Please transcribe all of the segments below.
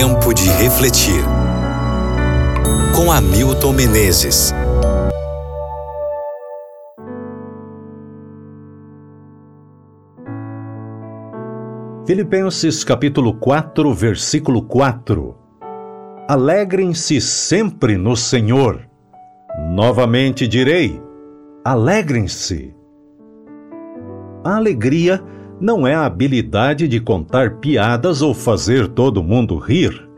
Tempo de refletir. Com Hamilton Menezes. Filipenses capítulo 4, versículo 4. Alegrem-se sempre no Senhor. Novamente direi: alegrem-se. A alegria não é a habilidade de contar piadas ou fazer todo mundo rir.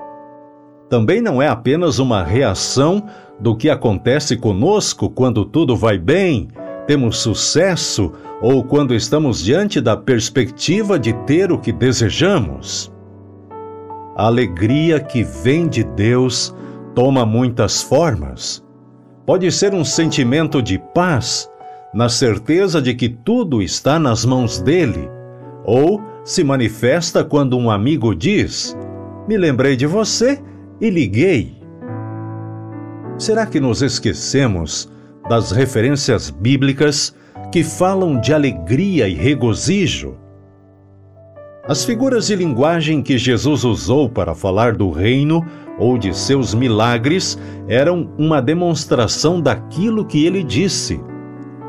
Também não é apenas uma reação do que acontece conosco quando tudo vai bem, temos sucesso ou quando estamos diante da perspectiva de ter o que desejamos. A alegria que vem de Deus toma muitas formas. Pode ser um sentimento de paz, na certeza de que tudo está nas mãos dele ou se manifesta quando um amigo diz: Me lembrei de você e liguei. Será que nos esquecemos das referências bíblicas que falam de alegria e regozijo? As figuras de linguagem que Jesus usou para falar do reino ou de seus milagres eram uma demonstração daquilo que ele disse,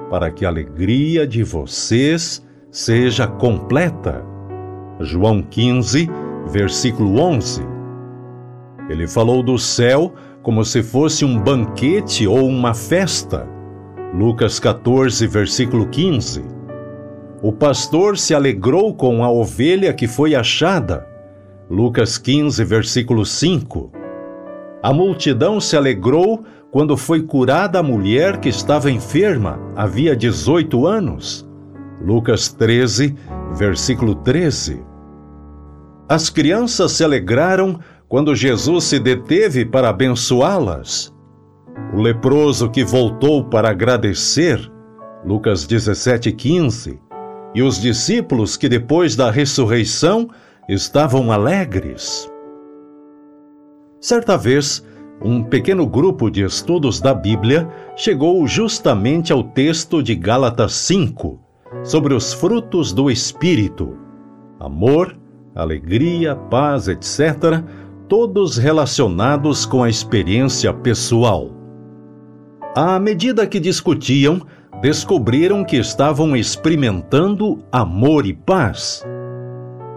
para que a alegria de vocês seja completa. João 15, versículo 11. Ele falou do céu como se fosse um banquete ou uma festa. Lucas 14, versículo 15. O pastor se alegrou com a ovelha que foi achada. Lucas 15, versículo 5. A multidão se alegrou quando foi curada a mulher que estava enferma havia 18 anos. Lucas 13, versículo 13. As crianças se alegraram quando Jesus se deteve para abençoá-las. O leproso que voltou para agradecer, Lucas 17, 15. E os discípulos que depois da ressurreição estavam alegres. Certa vez, um pequeno grupo de estudos da Bíblia chegou justamente ao texto de Gálatas 5, sobre os frutos do Espírito: amor, alegria, paz, etc., todos relacionados com a experiência pessoal. À medida que discutiam, descobriram que estavam experimentando amor e paz.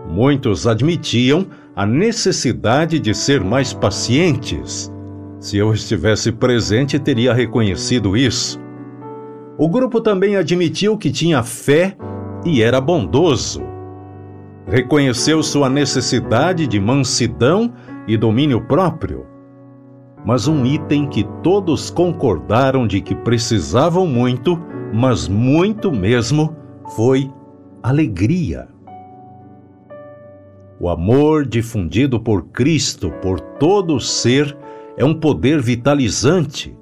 Muitos admitiam a necessidade de ser mais pacientes. Se eu estivesse presente, teria reconhecido isso. O grupo também admitiu que tinha fé e era bondoso. Reconheceu sua necessidade de mansidão e domínio próprio. Mas um item que todos concordaram de que precisavam muito, mas muito mesmo, foi alegria. O amor difundido por Cristo por todo o ser é um poder vitalizante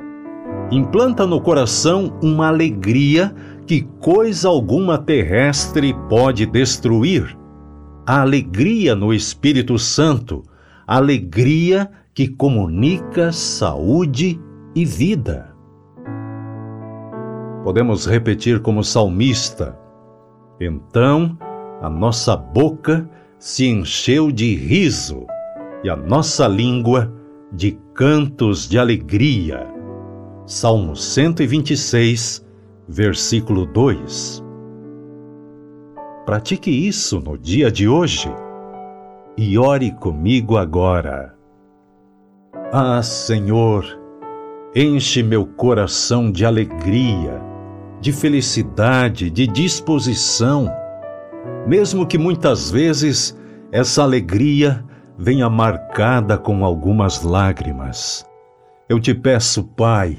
implanta no coração uma alegria que coisa alguma terrestre pode destruir. A alegria no Espírito Santo, alegria que comunica saúde e vida. Podemos repetir como salmista: Então a nossa boca se encheu de riso e a nossa língua de cantos de alegria. Salmo 126, versículo 2. Pratique isso no dia de hoje e ore comigo agora. Ah, Senhor, enche meu coração de alegria, de felicidade, de disposição, mesmo que muitas vezes essa alegria venha marcada com algumas lágrimas. Eu te peço, Pai,